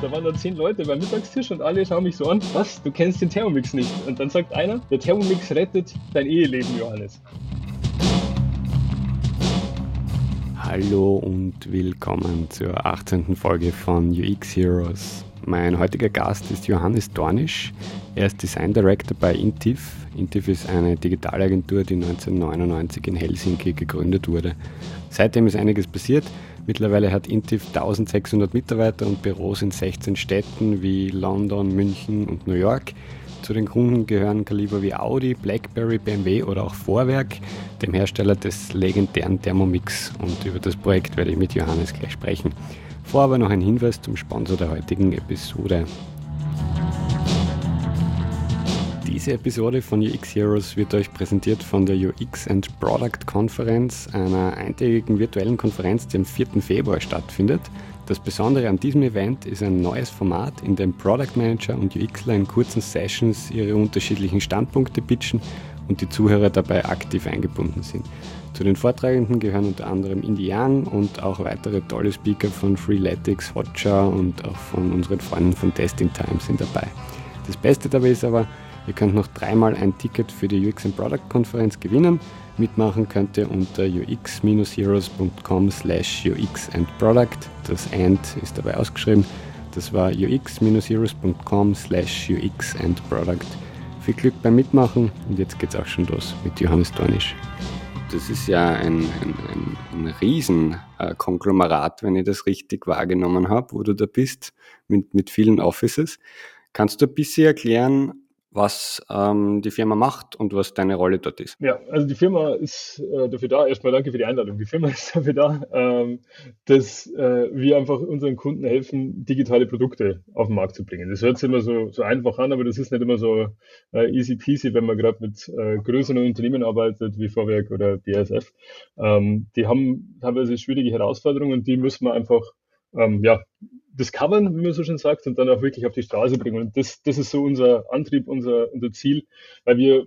da waren dann zehn Leute beim Mittagstisch und alle schauen mich so an, was, du kennst den Thermomix nicht. Und dann sagt einer, der Thermomix rettet dein Eheleben, Johannes. Hallo und willkommen zur 18. Folge von UX Heroes. Mein heutiger Gast ist Johannes Dornisch. Er ist Design Director bei Intiv. Intiv ist eine Digitalagentur, die 1999 in Helsinki gegründet wurde. Seitdem ist einiges passiert. Mittlerweile hat Intiv 1600 Mitarbeiter und Büros in 16 Städten wie London, München und New York. Zu den Kunden gehören Kaliber wie Audi, BlackBerry, BMW oder auch Vorwerk, dem Hersteller des legendären Thermomix. Und über das Projekt werde ich mit Johannes gleich sprechen. Vor aber noch ein Hinweis zum Sponsor der heutigen Episode. Diese Episode von UX Heroes wird euch präsentiert von der UX and Product Konferenz, einer eintägigen virtuellen Konferenz, die am 4. Februar stattfindet. Das Besondere an diesem Event ist ein neues Format, in dem Product Manager und UXler in kurzen Sessions ihre unterschiedlichen Standpunkte pitchen und die Zuhörer dabei aktiv eingebunden sind. Zu den Vortragenden gehören unter anderem Indie Young und auch weitere tolle Speaker von Freeletics, Hotjar und auch von unseren Freunden von Testing Time sind dabei. Das Beste dabei ist aber, ihr könnt noch dreimal ein Ticket für die UX Product Konferenz gewinnen. Mitmachen könnt ihr unter ux-heroes.com slash ux and product. Das AND ist dabei ausgeschrieben. Das war ux-heroes.com slash ux and product. Viel Glück beim Mitmachen und jetzt geht's auch schon los mit Johannes Dornisch das ist ja ein, ein, ein, ein Riesenkonglomerat, wenn ich das richtig wahrgenommen habe, wo du da bist, mit, mit vielen Offices. Kannst du ein bisschen erklären, was ähm, die Firma macht und was deine Rolle dort ist. Ja, also die Firma ist äh, dafür da, erstmal danke für die Einladung. Die Firma ist dafür da, ähm, dass äh, wir einfach unseren Kunden helfen, digitale Produkte auf den Markt zu bringen. Das hört sich immer so, so einfach an, aber das ist nicht immer so äh, easy peasy, wenn man gerade mit äh, größeren Unternehmen arbeitet, wie Vorwerk oder BASF. Ähm, die haben teilweise schwierige Herausforderungen und die müssen wir einfach ähm, ja, discovern, wie man so schön sagt, und dann auch wirklich auf die Straße bringen. Und das, das ist so unser Antrieb, unser, unser Ziel, weil wir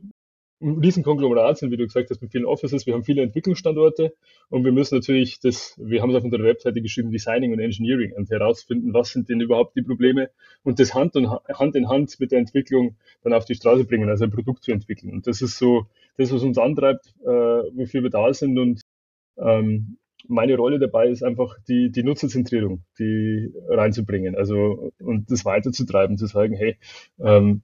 ein Riesenkonglomerat sind, wie du gesagt hast, mit vielen Offices. Wir haben viele Entwicklungsstandorte und wir müssen natürlich das, wir haben es auf unserer Webseite geschrieben, Designing und Engineering und herausfinden, was sind denn überhaupt die Probleme und das Hand, und, Hand in Hand mit der Entwicklung dann auf die Straße bringen, also ein Produkt zu entwickeln. Und das ist so das, was uns antreibt, äh, wofür wir da sind und ähm, meine Rolle dabei ist einfach die, die Nutzerzentrierung, die reinzubringen, also und das weiterzutreiben, zu sagen, hey, ähm,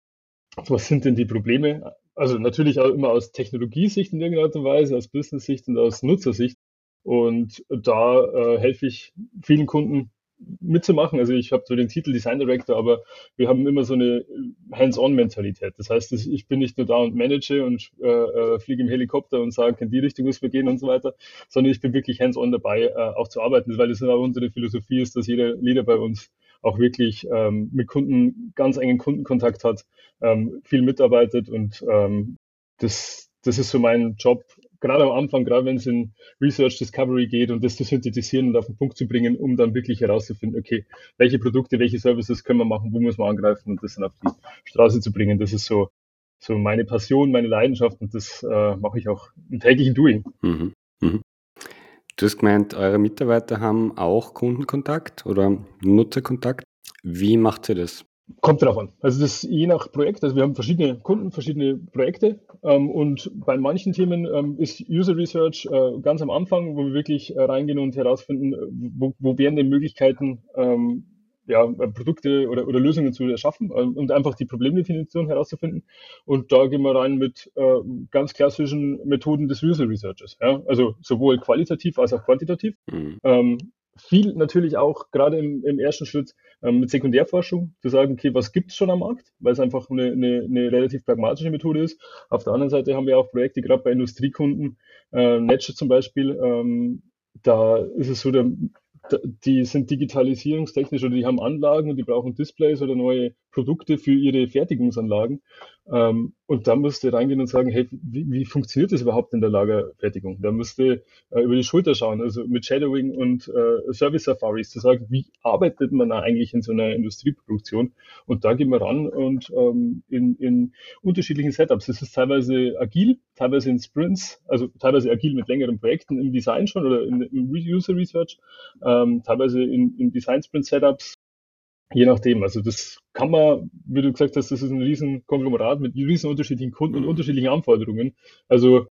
was sind denn die Probleme? Also natürlich auch immer aus Technologiesicht in irgendeiner Art und Weise, aus Business-Sicht und aus Nutzersicht. Und da äh, helfe ich vielen Kunden mitzumachen. Also ich habe so den Titel Design Director, aber wir haben immer so eine Hands-on-Mentalität. Das heißt, ich bin nicht nur da und manage und äh, äh, fliege im Helikopter und sage, in die Richtung müssen wir gehen und so weiter, sondern ich bin wirklich hands-on dabei, äh, auch zu arbeiten, weil das auch unsere Philosophie ist, dass jeder Leader bei uns auch wirklich ähm, mit Kunden ganz engen Kundenkontakt hat, ähm, viel mitarbeitet und ähm, das, das ist so mein Job, gerade am Anfang, gerade wenn es in Research Discovery geht und das zu synthetisieren und auf den Punkt zu bringen, um dann wirklich herauszufinden, okay, welche Produkte, welche Services können wir machen, wo muss man angreifen und das dann auf die Straße zu bringen. Das ist so, so meine Passion, meine Leidenschaft und das äh, mache ich auch im täglichen Doing. Mhm. Mhm. Du hast gemeint, eure Mitarbeiter haben auch Kundenkontakt oder Nutzerkontakt. Wie macht ihr das? Kommt drauf an. Also das je nach Projekt. Also wir haben verschiedene Kunden, verschiedene Projekte ähm, und bei manchen Themen ähm, ist User Research äh, ganz am Anfang, wo wir wirklich äh, reingehen und herausfinden, wo, wo wären denn Möglichkeiten, ähm, ja, Produkte oder, oder Lösungen zu erschaffen äh, und einfach die Problemdefinition herauszufinden. Und da gehen wir rein mit äh, ganz klassischen Methoden des User Researches. Ja? Also sowohl qualitativ als auch quantitativ. Mhm. Ähm, viel natürlich auch gerade im, im ersten Schritt ähm, mit Sekundärforschung zu sagen, okay, was gibt es schon am Markt, weil es einfach eine, eine, eine, relativ pragmatische Methode ist. Auf der anderen Seite haben wir auch Projekte, gerade bei Industriekunden, äh, Nature zum Beispiel, ähm, da ist es so, der, die sind digitalisierungstechnisch oder die haben Anlagen und die brauchen Displays oder neue Produkte für ihre Fertigungsanlagen. Ähm, und da musste reingehen und sagen, hey, wie, wie funktioniert das überhaupt in der Lagerfertigung? Da musste äh, über die Schulter schauen, also mit Shadowing und äh, Service Safaris zu sagen, wie arbeitet man da eigentlich in so einer Industrieproduktion? Und da gehen wir ran und ähm, in, in unterschiedlichen Setups. Das ist teilweise agil, teilweise in Sprints, also teilweise agil mit längeren Projekten im Design schon oder in, im User Research, ähm, teilweise in, in Design Sprint Setups Je nachdem. Also das kann man, wie du gesagt hast, das ist ein riesen Konglomerat mit riesen unterschiedlichen Kunden und mhm. unterschiedlichen Anforderungen. Also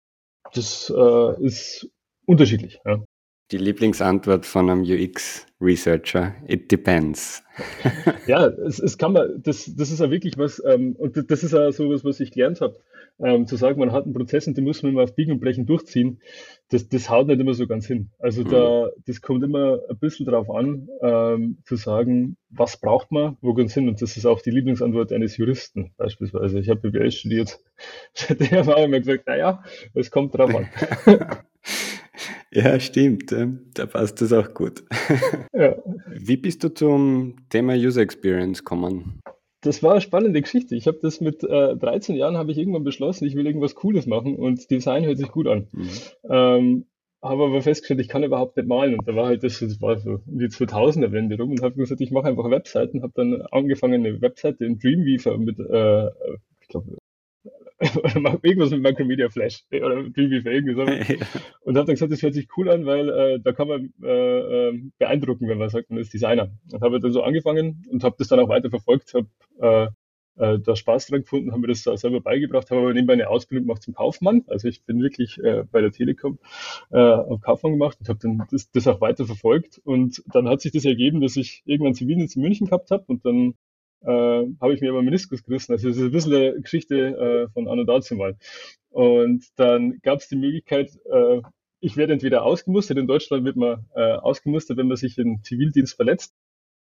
das äh, ist unterschiedlich. Ja. Die Lieblingsantwort von einem UX-Researcher, it depends. ja, es, es kann man, das, das ist ja wirklich was, ähm, und das ist ja so was, was ich gelernt habe, ähm, zu sagen, man hat einen Prozess und den muss man immer auf Biegen und Brechen durchziehen, das, das haut nicht immer so ganz hin. Also mhm. da, das kommt immer ein bisschen drauf an, ähm, zu sagen, was braucht man, wo ganz hin, und das ist auch die Lieblingsantwort eines Juristen beispielsweise. Ich habe BWL studiert, der hat immer gesagt, naja, es kommt drauf an. Ja, stimmt. Da passt das auch gut. Ja. Wie bist du zum Thema User Experience gekommen? Das war eine spannende Geschichte. Ich habe das mit äh, 13 Jahren habe ich irgendwann beschlossen, ich will irgendwas Cooles machen und Design hört sich gut an. Mhm. Ähm, habe aber festgestellt, ich kann überhaupt nicht malen. Und da war halt das, das war so die 2000er Wende rum und habe gesagt, ich mache einfach Webseiten. Habe dann angefangen, eine Webseite in Dreamweaver mit, äh, ich glaube, oder irgendwas mit Macromedia Flash oder Dreamweaver irgendwie so. Und habe dann gesagt, das hört sich cool an, weil äh, da kann man äh, ähm, beeindrucken, wenn man sagt, man ist Designer. Und habe dann so angefangen und habe das dann auch weiter verfolgt, habe äh, äh, da Spaß dran gefunden, habe mir das selber beigebracht, habe aber nebenbei eine Ausbildung gemacht zum Kaufmann. Also ich bin wirklich äh, bei der Telekom äh, auf Kaufmann gemacht und habe dann das, das auch weiter verfolgt. Und dann hat sich das ergeben, dass ich irgendwann Zivildienst in München gehabt habe und dann äh, habe ich mir aber Meniskus gerissen. Also das ist ein bisschen eine Geschichte äh, von Anno dazu mal. Und dann gab es die Möglichkeit, äh, ich werde entweder ausgemustert, in Deutschland wird man äh, ausgemustert, wenn man sich im Zivildienst verletzt.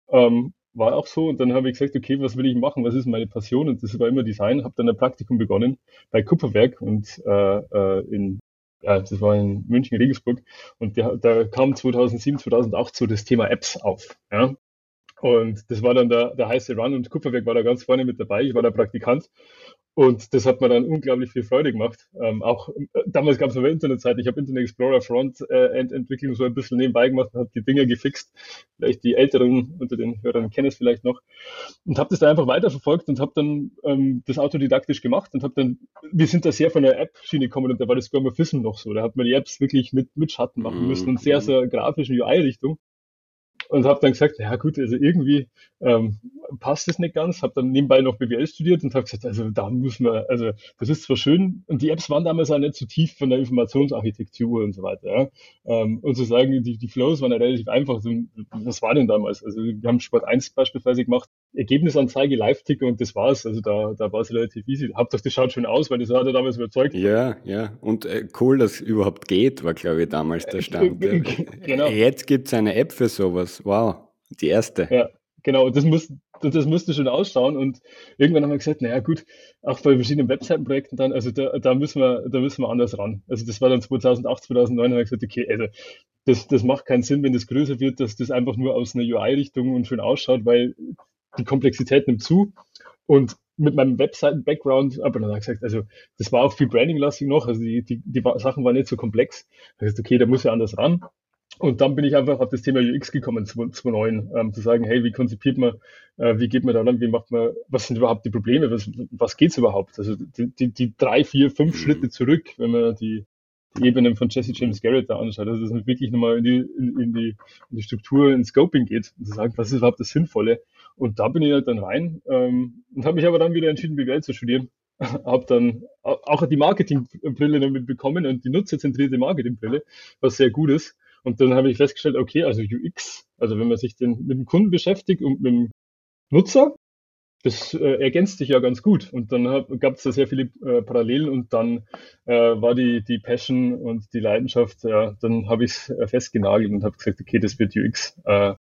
Ähm, war auch so. Und dann habe ich gesagt, okay, was will ich machen? Was ist meine Passion? Und das war immer Design. Habe dann ein Praktikum begonnen bei Kupferwerk und äh, äh, in ja, das war in München, Regensburg. Und der, da kam 2007, 2008 so das Thema Apps auf. Ja? Und das war dann der, der heiße Run und Kupferwerk war da ganz vorne mit dabei. Ich war der Praktikant. Und das hat mir dann unglaublich viel Freude gemacht. Ähm, auch äh, damals gab es noch Internetzeit. Ich habe Internet Explorer Frontend-Entwicklung äh, so ein bisschen nebenbei gemacht und habe die Dinge gefixt. Vielleicht die Älteren unter den Hörern kennen es vielleicht noch. Und habe das dann einfach weiterverfolgt und habe dann ähm, das autodidaktisch gemacht und habe dann, wir sind da sehr von der App-Schiene gekommen und da war das Skirmorphism noch so. Da hat man die Apps wirklich mit, mit Schatten machen müssen und sehr, sehr grafischen UI-Richtung und habe dann gesagt, ja gut, also irgendwie ähm, passt es nicht ganz. Habe dann nebenbei noch BWL studiert und habe gesagt, also da muss man, also das ist zwar schön und die Apps waren damals auch nicht so tief von der Informationsarchitektur und so weiter. Ja. Ähm, und zu sagen, die, die Flows waren ja relativ einfach. Also, was war denn damals? Also wir haben Sport 1 beispielsweise gemacht, Ergebnisanzeige, Live-Ticker und das war's. Also da, da war es relativ easy. Hauptsache, das schaut schön aus, weil das hat er damals überzeugt. Ja, ja. Und äh, cool, dass es überhaupt geht, war glaube ich damals der Stand. genau. Jetzt gibt es eine App für sowas. Wow, die erste. Ja, genau. Das, muss, das musste schon ausschauen. Und irgendwann haben wir gesagt, naja gut, auch bei verschiedenen Webseitenprojekten dann, also da, da, müssen wir, da müssen wir anders ran. Also das war dann 2008, 2009, haben wir gesagt, okay, also das, das macht keinen Sinn, wenn das größer wird, dass das einfach nur aus einer UI-Richtung und schön ausschaut, weil die Komplexität nimmt zu. Und mit meinem Webseiten-Background, aber dann habe ich gesagt, also das war auch viel Branding-lastig noch, also die, die, die Sachen waren nicht so komplex. Da ich gesagt, okay, da muss ja anders ran. Und dann bin ich einfach auf das Thema UX gekommen, 2009, ähm, zu sagen, hey, wie konzipiert man, äh, wie geht man da ran, wie macht man, was sind überhaupt die Probleme, was, was geht's überhaupt? Also die, die, die drei, vier, fünf mhm. Schritte zurück, wenn man die, die Ebenen von Jesse James Garrett da anschaut, also dass man wirklich nochmal in die, in, in, die, in die Struktur, ins Scoping geht und zu sagen, was ist überhaupt das Sinnvolle? Und da bin ich halt dann rein ähm, und habe mich aber dann wieder entschieden, BWL zu studieren. habe dann auch die Marketingbrille damit bekommen und die nutzerzentrierte Marketingbrille, was sehr gut ist. Und dann habe ich festgestellt, okay, also UX, also wenn man sich den, mit dem Kunden beschäftigt und mit dem Nutzer, das äh, ergänzt sich ja ganz gut. Und dann gab es da sehr viele äh, Parallelen und dann äh, war die, die Passion und die Leidenschaft, ja, dann habe ich es äh, festgenagelt und habe gesagt, okay, das wird UX, äh,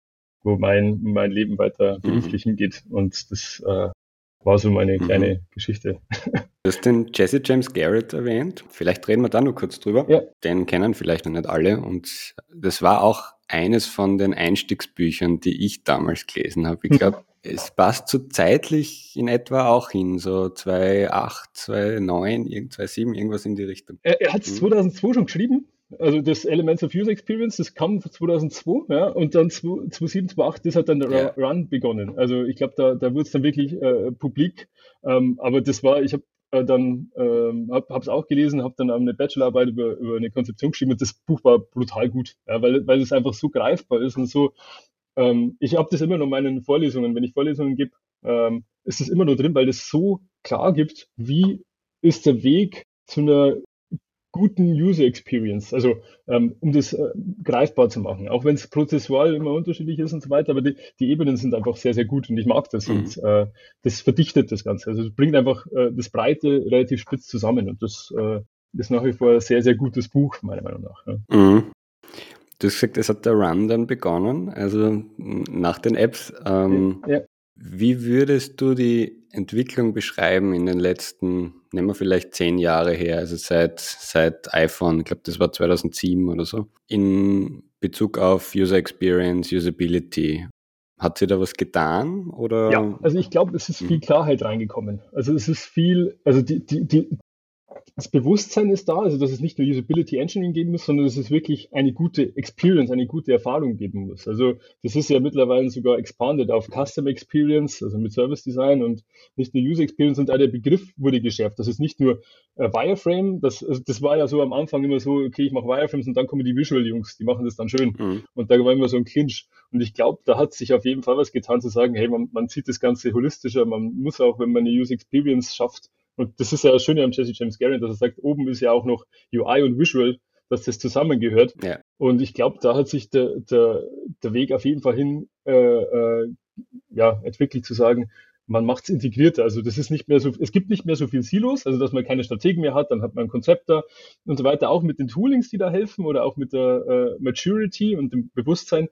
wo mein, mein Leben weiter beruflich mhm. hingeht. Und das äh, war so meine mhm. kleine Geschichte. Du hast den Jesse James Garrett erwähnt. Vielleicht reden wir da noch kurz drüber. Ja. Den kennen vielleicht noch nicht alle. Und das war auch eines von den Einstiegsbüchern, die ich damals gelesen habe. Ich glaube, es passt so zeitlich in etwa auch hin, so 2008, 2009, 2007, irgendwas in die Richtung. Er, er hat es 2002 schon geschrieben. Also das Elements of User Experience, das kam 2002, ja, und dann 2007, 2008, das hat dann der ja. Run begonnen. Also ich glaube, da, da wurde es dann wirklich äh, publik. Ähm, aber das war, ich habe äh, dann ähm, habe es auch gelesen, habe dann eine Bachelorarbeit über, über eine Konzeption geschrieben und das Buch war brutal gut, ja, weil, weil es einfach so greifbar ist und so ähm, ich habe das immer noch in meinen Vorlesungen, wenn ich Vorlesungen gebe, ähm, ist das immer noch drin, weil das so klar gibt, wie ist der Weg zu einer guten User Experience, also ähm, um das äh, greifbar zu machen, auch wenn es prozessual immer unterschiedlich ist und so weiter, aber die, die Ebenen sind einfach sehr, sehr gut und ich mag das mhm. und äh, das verdichtet das Ganze. Also es bringt einfach äh, das Breite relativ spitz zusammen und das äh, ist nach wie vor ein sehr, sehr gutes Buch, meiner Meinung nach. Ja. Mhm. Du hast gesagt, es hat der Run dann begonnen, also nach den Apps. Ähm, ja. Wie würdest du die Entwicklung beschreiben in den letzten, nehmen wir vielleicht zehn Jahre her, also seit, seit iPhone, ich glaube, das war 2007 oder so, in Bezug auf User Experience, Usability? Hat sich da was getan? Oder? Ja, also ich glaube, es ist viel hm. Klarheit reingekommen. Also es ist viel, also die, die, die, das Bewusstsein ist da, also dass es nicht nur Usability Engineering geben muss, sondern dass es wirklich eine gute Experience, eine gute Erfahrung geben muss. Also das ist ja mittlerweile sogar expanded auf Custom Experience, also mit Service Design und nicht nur User Experience und auch der Begriff wurde geschärft. Das ist nicht nur äh, Wireframe, das, also das war ja so am Anfang immer so, okay, ich mache Wireframes und dann kommen die Visual Jungs, die machen das dann schön. Mhm. Und da war immer so ein Clinch. Und ich glaube, da hat sich auf jeden Fall was getan zu sagen, hey, man, man sieht das Ganze holistischer, man muss auch, wenn man eine User Experience schafft, und das ist ja das Schöne am Jesse James Garrett, dass er sagt, oben ist ja auch noch UI und Visual, dass das zusammengehört. Ja. Und ich glaube, da hat sich der, der, der Weg auf jeden Fall hin äh, äh, ja, entwickelt zu sagen, man macht es integrierter. Also das ist nicht mehr so, es gibt nicht mehr so viel Silos, also dass man keine Strategen mehr hat, dann hat man ein Konzept da und so weiter, auch mit den Toolings, die da helfen oder auch mit der äh, Maturity und dem Bewusstsein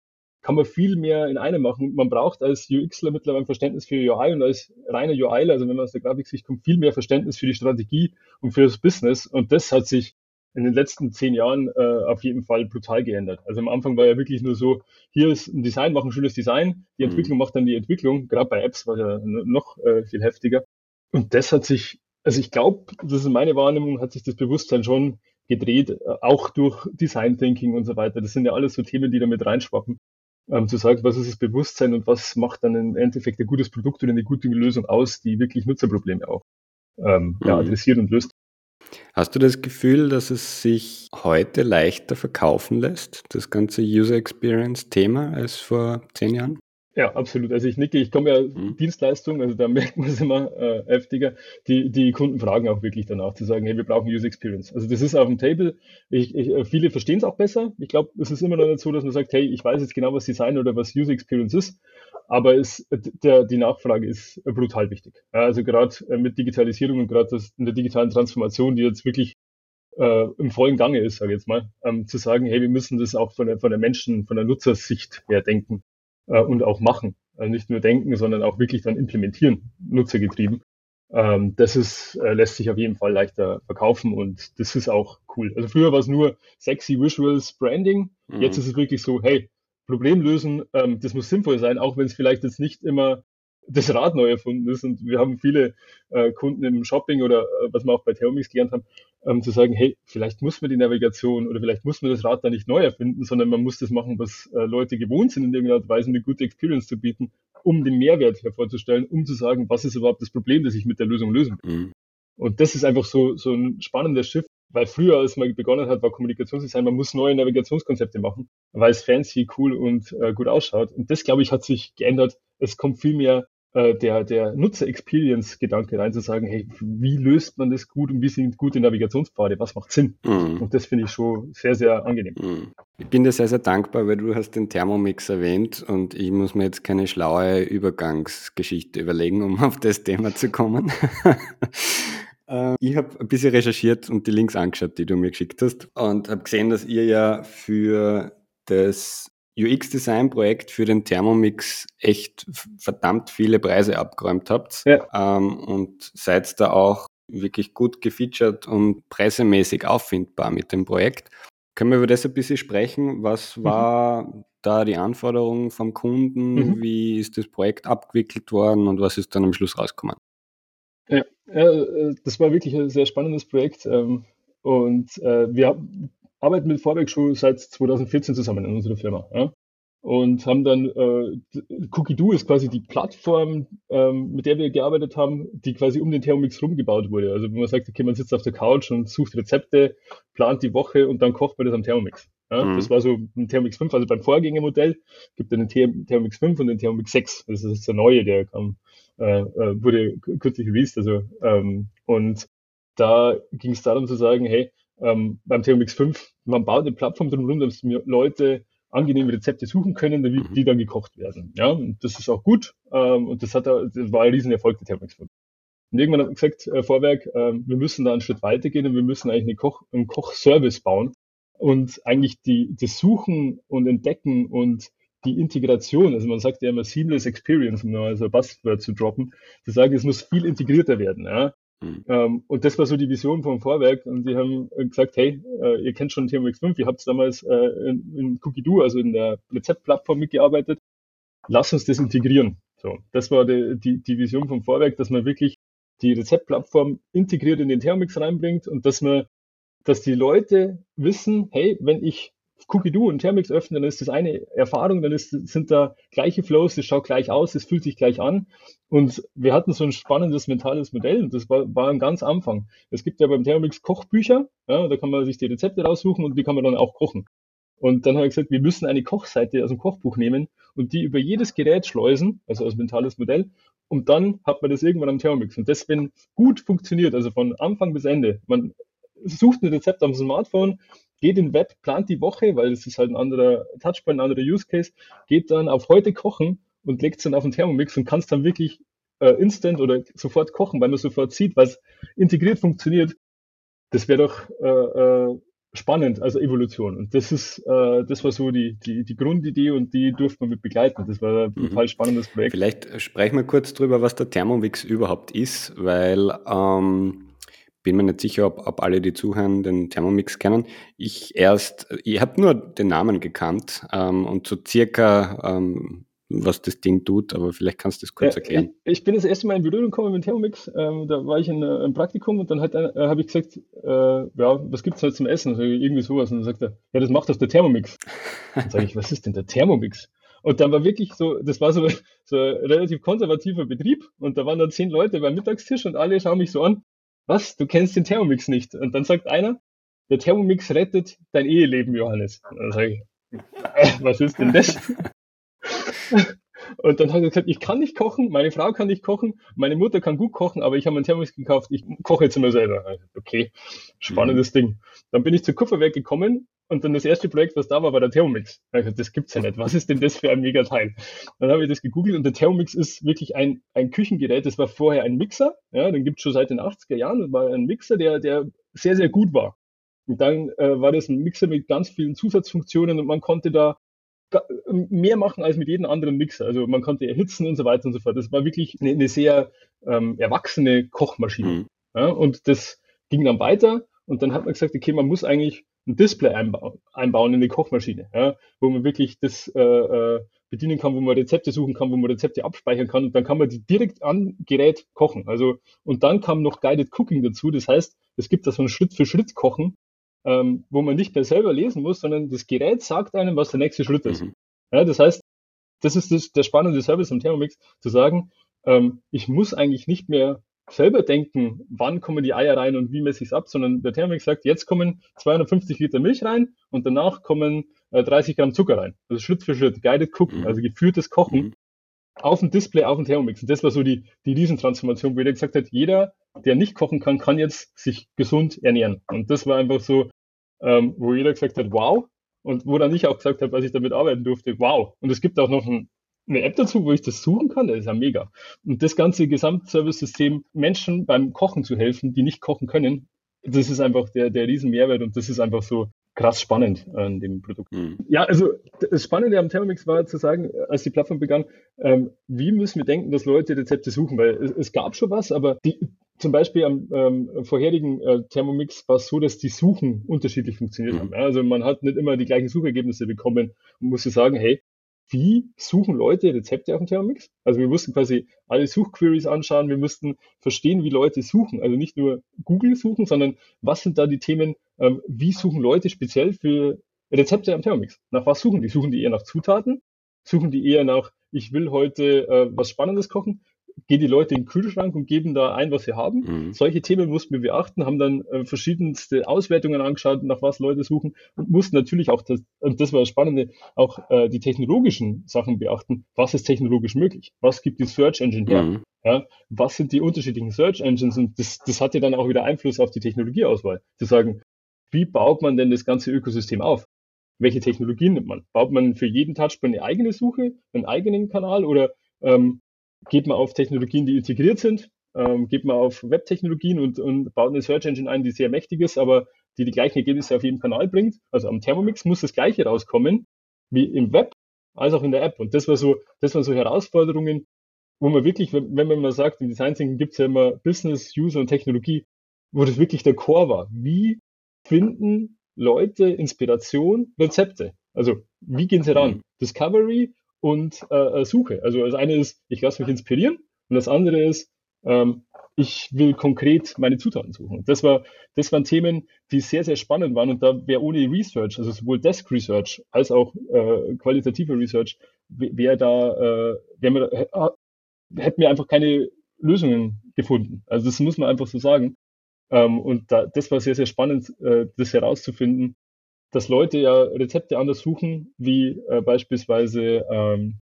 kann man viel mehr in einem machen. Man braucht als UXler mittlerweile ein Verständnis für UI und als reiner UIler, also wenn man aus der Grafiksicht kommt, viel mehr Verständnis für die Strategie und für das Business. Und das hat sich in den letzten zehn Jahren äh, auf jeden Fall brutal geändert. Also am Anfang war ja wirklich nur so, hier ist ein Design, mach ein schönes Design, die mhm. Entwicklung macht dann die Entwicklung, gerade bei Apps war ja noch äh, viel heftiger. Und das hat sich, also ich glaube, das ist meine Wahrnehmung, hat sich das Bewusstsein schon gedreht, äh, auch durch Design Thinking und so weiter. Das sind ja alles so Themen, die da mit reinschwappen ähm, zu sagen, was ist das Bewusstsein und was macht dann im Endeffekt ein gutes Produkt oder eine gute Lösung aus, die wirklich Nutzerprobleme auch ähm, mhm. ja, adressiert und löst. Hast du das Gefühl, dass es sich heute leichter verkaufen lässt, das ganze User Experience Thema, als vor zehn Jahren? Ja, absolut. Also ich nicke, ich komme ja mhm. Dienstleistung, also da merkt man es immer äh, heftiger. Die, die Kunden fragen auch wirklich danach zu sagen, hey, wir brauchen User Experience. Also das ist auf dem Table. Ich, ich, äh, viele verstehen es auch besser. Ich glaube, es ist immer noch nicht so, dass man sagt, hey, ich weiß jetzt genau, was Design oder was User Experience ist. Aber es, der, die Nachfrage ist brutal wichtig. Ja, also gerade äh, mit Digitalisierung und gerade in der digitalen Transformation, die jetzt wirklich äh, im vollen Gange ist, sage ich jetzt mal, ähm, zu sagen, hey, wir müssen das auch von der, von der Menschen, von der Nutzersicht her denken äh, und auch machen. Also nicht nur denken, sondern auch wirklich dann implementieren, nutzergetrieben. Ähm, das ist, äh, lässt sich auf jeden Fall leichter verkaufen und das ist auch cool. Also früher war es nur sexy Visuals Branding. Mhm. Jetzt ist es wirklich so, hey, Problem lösen, ähm, das muss sinnvoll sein, auch wenn es vielleicht jetzt nicht immer das Rad neu erfunden ist. Und wir haben viele äh, Kunden im Shopping oder äh, was wir auch bei Theomix gelernt haben, ähm, zu sagen, hey, vielleicht muss man die Navigation oder vielleicht muss man das Rad da nicht neu erfinden, sondern man muss das machen, was äh, Leute gewohnt sind, in irgendeiner Art und Weise eine gute Experience zu bieten, um den Mehrwert hervorzustellen, um zu sagen, was ist überhaupt das Problem, das ich mit der Lösung lösen will. Mhm. Und das ist einfach so, so ein spannender Shift, weil früher, als man begonnen hat, war Kommunikationsdesign, man muss neue Navigationskonzepte machen, weil es fancy, cool und äh, gut ausschaut. Und das, glaube ich, hat sich geändert. Es kommt viel mehr der, der Nutzer-Experience-Gedanke rein, zu sagen, hey, wie löst man das gut und wie sind gute Navigationspfade, was macht Sinn? Mhm. Und das finde ich schon sehr, sehr angenehm. Mhm. Ich bin dir sehr, sehr dankbar, weil du hast den Thermomix erwähnt und ich muss mir jetzt keine schlaue Übergangsgeschichte überlegen, um auf das Thema zu kommen. Äh, ich habe ein bisschen recherchiert und die Links angeschaut, die du mir geschickt hast und habe gesehen, dass ihr ja für das UX-Design-Projekt für den Thermomix echt verdammt viele Preise abgeräumt habt ja. ähm, und seid da auch wirklich gut gefeatured und preisemäßig auffindbar mit dem Projekt. Können wir über das ein bisschen sprechen? Was mhm. war mhm. da die Anforderung vom Kunden? Mhm. Wie ist das Projekt abgewickelt worden und was ist dann am Schluss rausgekommen? Ja, ja das war wirklich ein sehr spannendes Projekt. Ähm, und äh, wir arbeiten mit Vorwerk schon seit 2014 zusammen in unserer Firma. Ja? Und haben dann, äh, Cookie-Do ist quasi die Plattform, ähm, mit der wir gearbeitet haben, die quasi um den Thermomix rumgebaut wurde. Also wenn man sagt, okay, man sitzt auf der Couch und sucht Rezepte, plant die Woche und dann kocht man das am Thermomix. Ja, mhm. Das war so ein Thermomix 5, also beim Vorgängermodell gibt es einen Thermomix 5 und den Thermomix 6. Das ist der neue, der kam, äh, äh, wurde kürzlich released. Also, ähm, und da ging es darum zu sagen, hey, ähm, beim Thermomix 5, man baut eine Plattform drumherum, dass Leute angenehme Rezepte suchen können, die, mhm. die dann gekocht werden. Ja, und das ist auch gut. Ähm, und das hat das war ein Riesenerfolg der Thermomix 5. Und irgendwann hat man gesagt, äh, Vorwerk, äh, wir müssen da einen Schritt weitergehen und wir müssen eigentlich eine Koch, einen Kochservice bauen und eigentlich die, das Suchen und Entdecken und die Integration, also man sagt ja immer Seamless Experience, um mal so ein Buzzword zu droppen, zu sagen, es muss viel integrierter werden. Ja? Mhm. Ähm, und das war so die Vision vom Vorwerk und die haben gesagt, hey, äh, ihr kennt schon TMX 5, ihr habt damals äh, in, in Cookie-Doo, also in der Rezeptplattform mitgearbeitet, lass uns das integrieren. So, das war die, die, die Vision vom Vorwerk, dass man wirklich die Rezeptplattform integriert in den Thermix reinbringt und dass man dass die Leute wissen, hey, wenn ich Cookie-Doo und Thermix öffne, dann ist das eine Erfahrung, dann ist, sind da gleiche Flows, das schaut gleich aus, es fühlt sich gleich an. Und wir hatten so ein spannendes mentales Modell und das war, war ganz Anfang. Es gibt ja beim Thermix Kochbücher, ja, da kann man sich die Rezepte raussuchen und die kann man dann auch kochen. Und dann habe ich gesagt, wir müssen eine Kochseite aus dem Kochbuch nehmen und die über jedes Gerät schleusen, also als mentales Modell. Und dann hat man das irgendwann am Thermix. Und das, wenn gut funktioniert, also von Anfang bis Ende, man sucht ein Rezept am Smartphone, geht in Web, plant die Woche, weil es ist halt ein anderer Touchpoint, ein anderer Use Case, geht dann auf heute kochen und legt es dann auf den Thermomix und kann es dann wirklich äh, instant oder sofort kochen, weil man sofort sieht, was integriert funktioniert. Das wäre doch äh, äh, spannend, also Evolution. Und das ist, äh, das war so die, die, die Grundidee und die durfte man mit begleiten. Das war ein mhm. total spannendes Projekt. Vielleicht sprechen wir kurz drüber, was der Thermomix überhaupt ist, weil ähm, bin mir nicht sicher, ob, ob alle, die zuhören, den Thermomix kennen. Ich erst, ich habe nur den Namen gekannt ähm, und so circa, ähm, was das Ding tut, aber vielleicht kannst du das kurz erklären. Ich, ich, bin das erste Mal in Berührung gekommen mit Thermomix. Ähm, da war ich in einem Praktikum und dann äh, habe ich gesagt, äh, ja, was gibt es heute zum Essen? Also irgendwie sowas. Und dann sagt er, ja, das macht das der Thermomix. Dann sage ich, was ist denn der Thermomix? Und dann war wirklich so, das war so, so ein relativ konservativer Betrieb und da waren dann zehn Leute beim Mittagstisch und alle schauen mich so an was, du kennst den Thermomix nicht? Und dann sagt einer, der Thermomix rettet dein Eheleben, Johannes. Und dann sage ich, äh, was ist denn das? Und dann hat er gesagt, ich kann nicht kochen, meine Frau kann nicht kochen, meine Mutter kann gut kochen, aber ich habe einen Thermomix gekauft, ich koche jetzt immer selber. Okay, spannendes mhm. Ding. Dann bin ich zu Kupferwerk gekommen und dann das erste Projekt, was da war, war der Thermomix. Also, das gibt's ja nicht. Was ist denn das für ein Megateil? Dann habe ich das gegoogelt und der Thermomix ist wirklich ein, ein Küchengerät. Das war vorher ein Mixer. Ja, den gibt's schon seit den 80er Jahren. Das war ein Mixer, der, der sehr, sehr gut war. Und dann äh, war das ein Mixer mit ganz vielen Zusatzfunktionen und man konnte da mehr machen als mit jedem anderen Mixer. Also man konnte erhitzen und so weiter und so fort. Das war wirklich eine, eine sehr ähm, erwachsene Kochmaschine. Mhm. Ja, und das ging dann weiter und dann hat man gesagt, okay, man muss eigentlich ein Display einbauen, einbauen in die Kochmaschine, ja, wo man wirklich das äh, äh, bedienen kann, wo man Rezepte suchen kann, wo man Rezepte abspeichern kann und dann kann man die direkt an Gerät kochen. Also und dann kam noch Guided Cooking dazu. Das heißt, es gibt da so ein Schritt für Schritt Kochen, ähm, wo man nicht mehr selber lesen muss, sondern das Gerät sagt einem, was der nächste Schritt ist. Mhm. Ja, das heißt, das ist das, der spannende Service am Thermomix, zu sagen, ähm, ich muss eigentlich nicht mehr selber denken, wann kommen die Eier rein und wie messe ich es ab, sondern der Thermomix sagt, jetzt kommen 250 Liter Milch rein und danach kommen äh, 30 Gramm Zucker rein. Also Schritt für Schritt, guided Cooking, mhm. also geführtes Kochen mhm. auf dem Display, auf dem Thermomix. Und das war so die, die Riesentransformation, wo jeder gesagt hat, jeder, der nicht kochen kann, kann jetzt sich gesund ernähren. Und das war einfach so, ähm, wo jeder gesagt hat, wow. Und wo dann ich auch gesagt habe, als ich damit arbeiten durfte, wow. Und es gibt auch noch ein eine App dazu, wo ich das suchen kann, das ist ja mega. Und das ganze Gesamtservice-System, Menschen beim Kochen zu helfen, die nicht kochen können, das ist einfach der, der riesen Mehrwert und das ist einfach so krass spannend an dem Produkt. Mhm. Ja, also das Spannende am Thermomix war zu sagen, als die Plattform begann, ähm, wie müssen wir denken, dass Leute Rezepte suchen, weil es, es gab schon was, aber die, zum Beispiel am ähm, vorherigen äh, Thermomix war es so, dass die Suchen unterschiedlich funktioniert mhm. haben. Also man hat nicht immer die gleichen Suchergebnisse bekommen und musste sagen, hey, wie suchen Leute Rezepte auf dem Thermomix? Also wir mussten quasi alle Suchqueries anschauen, wir mussten verstehen, wie Leute suchen. Also nicht nur Google suchen, sondern was sind da die Themen, ähm, wie suchen Leute speziell für Rezepte am Thermomix? Nach was suchen die? Suchen die eher nach Zutaten? Suchen die eher nach, ich will heute äh, was Spannendes kochen? Gehen die Leute in den Kühlschrank und geben da ein, was sie haben. Mhm. Solche Themen mussten wir beachten, haben dann äh, verschiedenste Auswertungen angeschaut, nach was Leute suchen und mussten natürlich auch, das, und das war das Spannende, auch äh, die technologischen Sachen beachten. Was ist technologisch möglich? Was gibt die Search Engine her? Mhm. Ja, was sind die unterschiedlichen Search Engines? Und das, das hat ja dann auch wieder Einfluss auf die Technologieauswahl. Zu sagen, wie baut man denn das ganze Ökosystem auf? Welche Technologien nimmt man? Baut man für jeden Touchpoint eine eigene Suche, einen eigenen Kanal oder ähm, geht man auf Technologien, die integriert sind? Ähm, geht man auf Web-Technologien und, und baut eine Search Engine ein, die sehr mächtig ist, aber die die gleichen Ergebnisse auf jedem Kanal bringt? Also am Thermomix muss das gleiche rauskommen wie im Web als auch in der App. Und das war so, das waren so Herausforderungen, wo man wirklich, wenn, wenn man mal sagt, im Design Thinking gibt es ja immer Business, User und Technologie, wo das wirklich der Core war. Wie finden Leute Inspiration, Rezepte? Also wie gehen sie ran? Mhm. Discovery und äh, äh, Suche. Also das eine ist, ich lasse mich inspirieren und das andere ist, ähm, ich will konkret meine Zutaten suchen. Das, war, das waren Themen, die sehr, sehr spannend waren und da wäre ohne Research, also sowohl Desk Research als auch äh, qualitative Research, wäre da, äh, wär mir, äh, hätten wir einfach keine Lösungen gefunden. Also das muss man einfach so sagen. Ähm, und da, das war sehr, sehr spannend, äh, das herauszufinden, dass Leute ja Rezepte anders suchen, wie äh, beispielsweise ähm,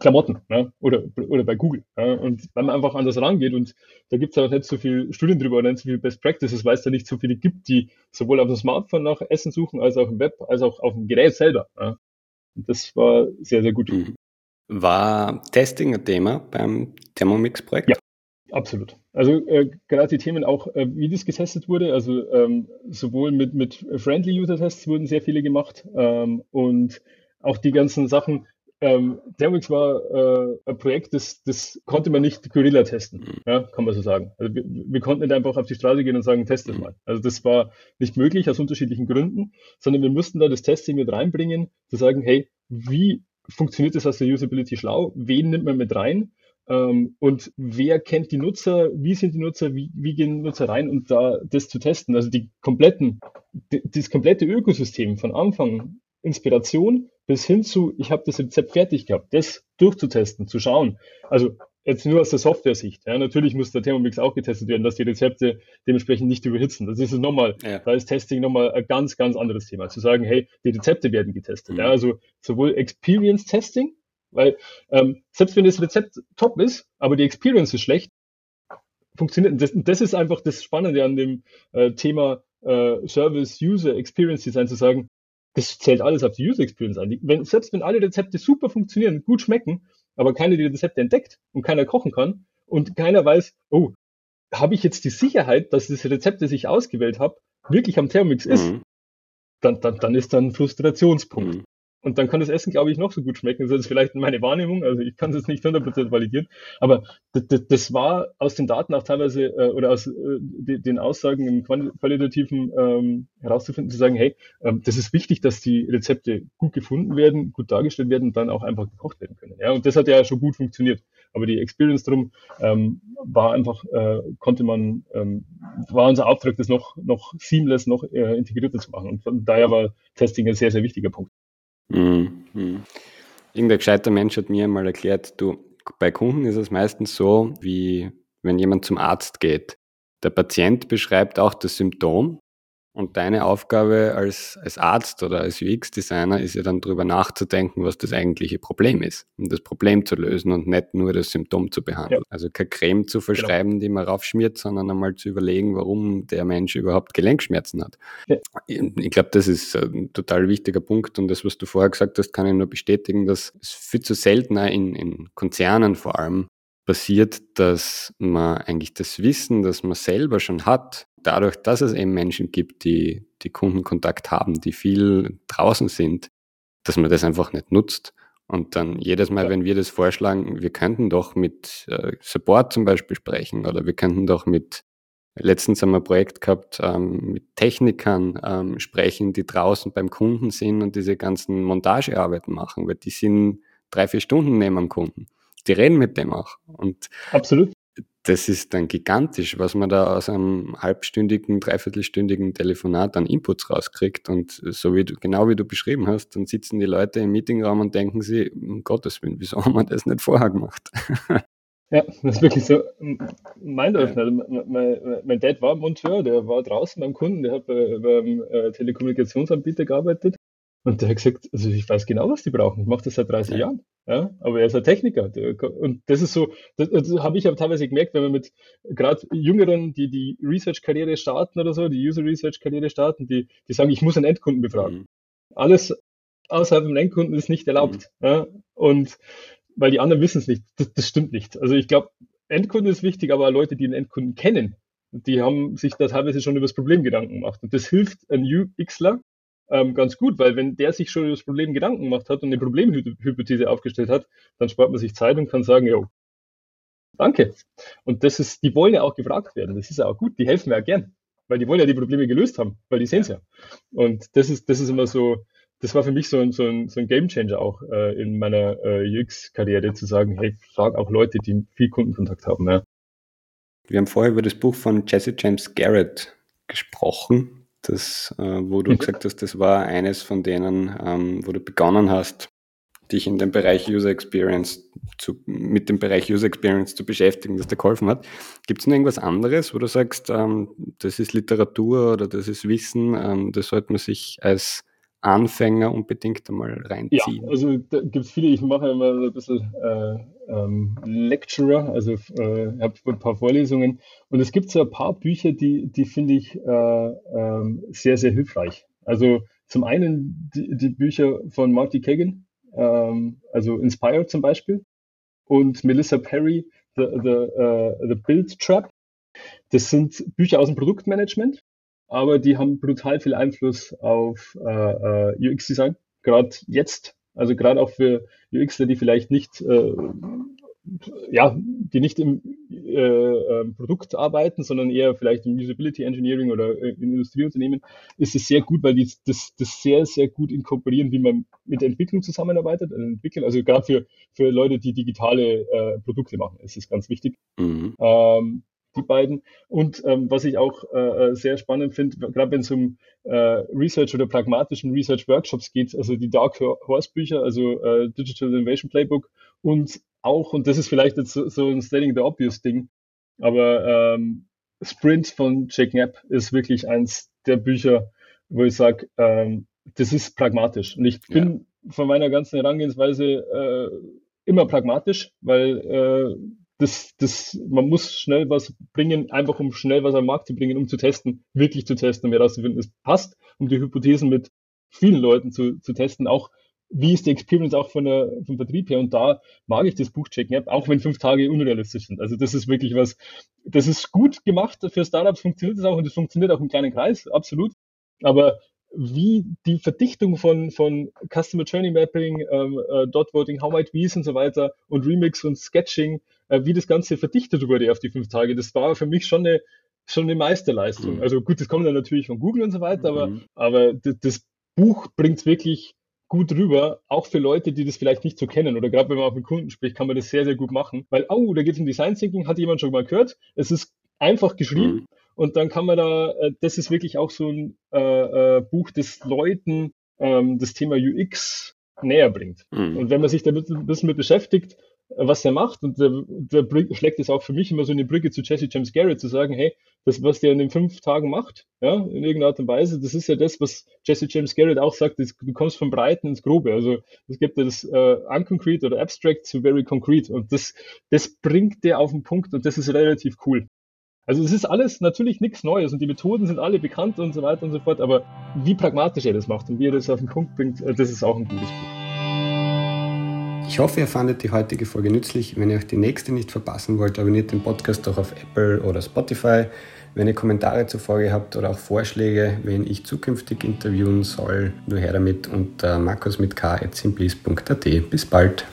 Klamotten ne? oder, oder bei Google. Ja? Und weil man einfach anders rangeht und da gibt es auch nicht so viel Studien drüber oder nicht so viel Best Practices, weil es da nicht so viele gibt, die sowohl auf dem Smartphone nach Essen suchen, als auch im Web, als auch auf dem Gerät selber. Ja? Und das war sehr, sehr gut. Mhm. War Testing ein Thema beim Thermomix-Projekt? Ja, absolut. Also äh, gerade die Themen auch, äh, wie das getestet wurde, also ähm, sowohl mit, mit Friendly User Tests wurden sehr viele gemacht ähm, und auch die ganzen Sachen. Ähm, Thermomix war äh, ein Projekt, das, das konnte man nicht Gorilla testen, mhm. ja, kann man so sagen. Also wir, wir konnten nicht einfach auf die Straße gehen und sagen, test das mhm. mal. Also das war nicht möglich aus unterschiedlichen Gründen, sondern wir mussten da das Testing mit reinbringen, zu sagen, hey, wie funktioniert das aus der Usability schlau? Wen nimmt man mit rein? Ähm, und wer kennt die Nutzer? Wie sind die Nutzer? Wie, wie gehen Nutzer rein? Und da das zu testen, also die kompletten, die, das komplette Ökosystem von Anfang Inspiration bis hin zu, ich habe das Rezept fertig gehabt, das durchzutesten, zu schauen. Also jetzt nur aus der Software-Sicht. Ja, natürlich muss der Thermomix auch getestet werden, dass die Rezepte dementsprechend nicht überhitzen. Das ist es nochmal, ja. da ist Testing nochmal ein ganz, ganz anderes Thema. Zu sagen, hey, die Rezepte werden getestet. Mhm. Ja, also sowohl Experience Testing, weil ähm, selbst wenn das Rezept top ist, aber die Experience ist schlecht, funktioniert. Das, das ist einfach das Spannende an dem äh, Thema äh, Service User Experience Design zu sagen, das zählt alles auf die User Experience an. Wenn, selbst wenn alle Rezepte super funktionieren, gut schmecken, aber keiner die Rezepte entdeckt und keiner kochen kann und keiner weiß, oh, habe ich jetzt die Sicherheit, dass das Rezept, das ich ausgewählt habe, wirklich am Thermomix ist, mhm. dann, dann, dann ist da ein Frustrationspunkt. Mhm. Und dann kann das Essen, glaube ich, noch so gut schmecken. Das ist vielleicht meine Wahrnehmung, also ich kann es nicht 100% validieren. Aber das, war aus den Daten auch teilweise äh, oder aus äh, den Aussagen im qualitativen ähm, herauszufinden, zu sagen, hey, ähm, das ist wichtig, dass die Rezepte gut gefunden werden, gut dargestellt werden und dann auch einfach gekocht werden können. Ja, und das hat ja schon gut funktioniert. Aber die Experience drum ähm, war einfach, äh, konnte man, ähm, war unser Auftrag, das noch, noch seamless, noch äh, integrierter zu machen. Und von daher war Testing ein sehr, sehr wichtiger Punkt. Mhm. Irgendein gescheiter Mensch hat mir einmal erklärt, du, bei Kunden ist es meistens so, wie wenn jemand zum Arzt geht. Der Patient beschreibt auch das Symptom und deine Aufgabe als, als Arzt oder als UX-Designer ist ja dann darüber nachzudenken, was das eigentliche Problem ist, um das Problem zu lösen und nicht nur das Symptom zu behandeln. Ja. Also keine Creme zu genau. verschreiben, genau. die man raufschmiert, sondern einmal zu überlegen, warum der Mensch überhaupt Gelenkschmerzen hat. Ja. Ich glaube, das ist ein total wichtiger Punkt und das, was du vorher gesagt hast, kann ich nur bestätigen, dass es viel zu seltener in, in Konzernen vor allem passiert, dass man eigentlich das Wissen, das man selber schon hat, dadurch, dass es eben Menschen gibt, die, die Kundenkontakt haben, die viel draußen sind, dass man das einfach nicht nutzt. Und dann jedes Mal, ja. wenn wir das vorschlagen, wir könnten doch mit äh, Support zum Beispiel sprechen oder wir könnten doch mit, letztens haben wir ein Projekt gehabt, ähm, mit Technikern ähm, sprechen, die draußen beim Kunden sind und diese ganzen Montagearbeiten machen, weil die sind drei, vier Stunden neben dem Kunden. Die reden mit dem auch. Und Absolut das ist dann gigantisch, was man da aus einem halbstündigen, dreiviertelstündigen Telefonat an Inputs rauskriegt. Und so wie du, genau wie du beschrieben hast, dann sitzen die Leute im Meetingraum und denken sie, um Gottes Willen, wieso haben wir das nicht vorher gemacht? Ja, das ist wirklich so mein Öffner. Mein, mein, mein, Dad war Monteur, der war draußen beim Kunden, der hat bei, beim äh, Telekommunikationsanbieter gearbeitet und der hat gesagt, also ich weiß genau, was die brauchen. Ich mache das seit 30 ja. Jahren. Ja, aber er ist ein Techniker. Und das ist so, das, das habe ich aber teilweise gemerkt, wenn man mit gerade Jüngeren, die die Research-Karriere starten oder so, die User-Research-Karriere starten, die, die sagen, ich muss einen Endkunden befragen. Mhm. Alles außerhalb vom Endkunden ist nicht erlaubt. Mhm. Ja, und weil die anderen wissen es nicht. Das, das stimmt nicht. Also ich glaube, Endkunde ist wichtig, aber Leute, die den Endkunden kennen, die haben sich da teilweise schon über das Problem Gedanken gemacht. Und das hilft ein UXler, ähm, ganz gut, weil wenn der sich schon über das Problem Gedanken gemacht hat und eine Problemhypothese aufgestellt hat, dann spart man sich Zeit und kann sagen, ja, danke. Und das ist, die wollen ja auch gefragt werden. Das ist ja auch gut. Die helfen ja gern, weil die wollen ja die Probleme gelöst haben, weil die sehen es ja. Und das ist, das ist immer so, das war für mich so ein, so ein, so ein Game Changer auch äh, in meiner äh, UX-Karriere, zu sagen, hey, frag auch Leute, die viel Kundenkontakt haben. Ja. Wir haben vorher über das Buch von Jesse James Garrett gesprochen das, äh, wo du mhm. gesagt hast, das war eines von denen, ähm, wo du begonnen hast, dich in dem Bereich User Experience zu, mit dem Bereich User Experience zu beschäftigen, das dir geholfen hat. Gibt es noch irgendwas anderes, wo du sagst, ähm, das ist Literatur oder das ist Wissen, ähm, das sollte man sich als Anfänger unbedingt einmal reinziehen? Ja, also da gibt es viele, ich mache immer ein bisschen äh, ähm, Lecturer, also äh, habe ein paar Vorlesungen und es gibt so ein paar Bücher, die, die finde ich äh, äh, sehr, sehr hilfreich. Also zum einen die, die Bücher von Marty Kagan, ähm, also Inspire zum Beispiel und Melissa Perry, The, the, uh, the Build Trap. Das sind Bücher aus dem Produktmanagement aber die haben brutal viel Einfluss auf äh, äh UX-Design, gerade jetzt. Also gerade auch für UXler, die vielleicht nicht, äh, ja, die nicht im äh, äh, Produkt arbeiten, sondern eher vielleicht im Usability Engineering oder äh, in Industrieunternehmen, ist es sehr gut, weil die das, das sehr, sehr gut inkorporieren, wie man mit der Entwicklung zusammenarbeitet. Also, entwickeln, also gerade für, für Leute, die digitale äh, Produkte machen, ist es ganz wichtig. Mhm. Ähm, die beiden. Und ähm, was ich auch äh, äh sehr spannend finde, gerade wenn es um äh, Research oder pragmatischen Research Workshops geht, also die Dark Horse Bücher, also äh, Digital Innovation Playbook und auch, und das ist vielleicht jetzt so, so ein Stating the Obvious Ding, aber ähm, Sprint von Jack Knapp ist wirklich eins der Bücher, wo ich sage, ähm, das ist pragmatisch. Und ich bin ja. von meiner ganzen Herangehensweise äh, immer pragmatisch, weil äh, das, das, man muss schnell was bringen, einfach um schnell was am Markt zu bringen, um zu testen, wirklich zu testen, um herauszufinden, es passt, um die Hypothesen mit vielen Leuten zu, zu testen, auch wie ist die Experience auch von der, vom Vertrieb her. Und da mag ich das Buch Checken auch wenn fünf Tage unrealistisch sind. Also das ist wirklich was, das ist gut gemacht für Startups, funktioniert das auch und es funktioniert auch im kleinen Kreis, absolut. Aber wie die Verdichtung von, von Customer Journey Mapping, ähm, äh, Dot Voting, How Might We's und so weiter und Remix und Sketching wie das Ganze verdichtet wurde auf die fünf Tage, das war für mich schon eine, schon eine Meisterleistung. Mhm. Also gut, das kommt dann natürlich von Google und so weiter, mhm. aber, aber das Buch bringt es wirklich gut rüber, auch für Leute, die das vielleicht nicht so kennen oder gerade wenn man auch mit Kunden spricht, kann man das sehr, sehr gut machen, weil, oh, da geht es um Design Thinking, hat jemand schon mal gehört, es ist einfach geschrieben mhm. und dann kann man da, äh, das ist wirklich auch so ein äh, äh, Buch, das Leuten ähm, das Thema UX näher bringt. Mhm. Und wenn man sich damit ein bisschen mit beschäftigt, was er macht. Und der, der schlägt es auch für mich immer so eine Brücke zu Jesse James Garrett, zu sagen, hey, das, was der in den fünf Tagen macht, ja, in irgendeiner Art und Weise, das ist ja das, was Jesse James Garrett auch sagt, das, du kommst vom Breiten ins Grobe. Also es gibt das äh, Unconcrete oder Abstract zu Very Concrete. Und das, das bringt der auf den Punkt und das ist relativ cool. Also es ist alles natürlich nichts Neues und die Methoden sind alle bekannt und so weiter und so fort, aber wie pragmatisch er das macht und wie er das auf den Punkt bringt, äh, das ist auch ein gutes Buch. Ich hoffe, ihr fandet die heutige Folge nützlich. Wenn ihr euch die nächste nicht verpassen wollt, abonniert den Podcast doch auf Apple oder Spotify. Wenn ihr Kommentare zur Folge habt oder auch Vorschläge, wen ich zukünftig interviewen soll, nur her damit unter markus mit k.simplis.at. Bis bald!